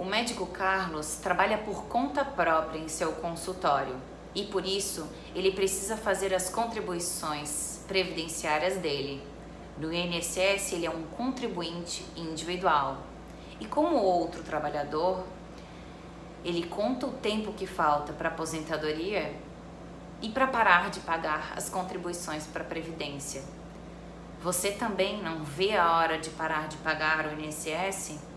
O médico Carlos trabalha por conta própria em seu consultório e por isso ele precisa fazer as contribuições previdenciárias dele. No INSS, ele é um contribuinte individual. E como outro trabalhador, ele conta o tempo que falta para aposentadoria e para parar de pagar as contribuições para a Previdência. Você também não vê a hora de parar de pagar o INSS?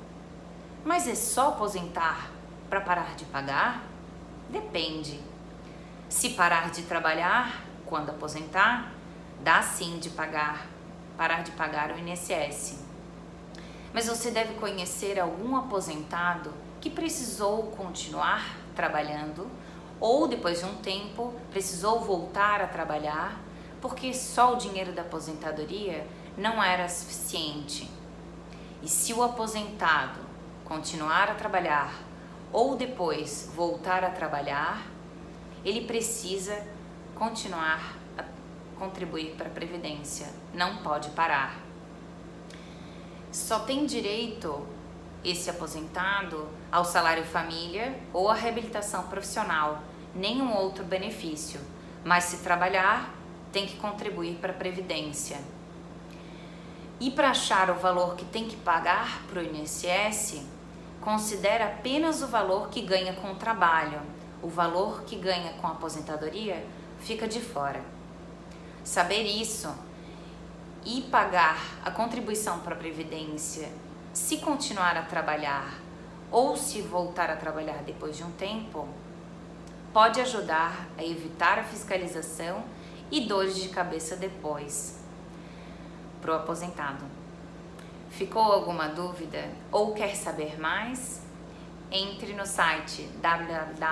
Mas é só aposentar para parar de pagar? Depende. Se parar de trabalhar quando aposentar, dá sim de pagar, parar de pagar o INSS. Mas você deve conhecer algum aposentado que precisou continuar trabalhando ou depois de um tempo precisou voltar a trabalhar porque só o dinheiro da aposentadoria não era suficiente. E se o aposentado continuar a trabalhar ou depois voltar a trabalhar, ele precisa continuar a contribuir para a previdência, não pode parar. Só tem direito esse aposentado ao salário família ou à reabilitação profissional nenhum outro benefício, mas se trabalhar, tem que contribuir para a Previdência. E para achar o valor que tem que pagar para o INSS, considera apenas o valor que ganha com o trabalho. O valor que ganha com a aposentadoria fica de fora. Saber isso e pagar a contribuição para a Previdência se continuar a trabalhar ou se voltar a trabalhar depois de um tempo pode ajudar a evitar a fiscalização e dores de cabeça depois para o aposentado. Ficou alguma dúvida ou quer saber mais? Entre no site www.gdr.adv.br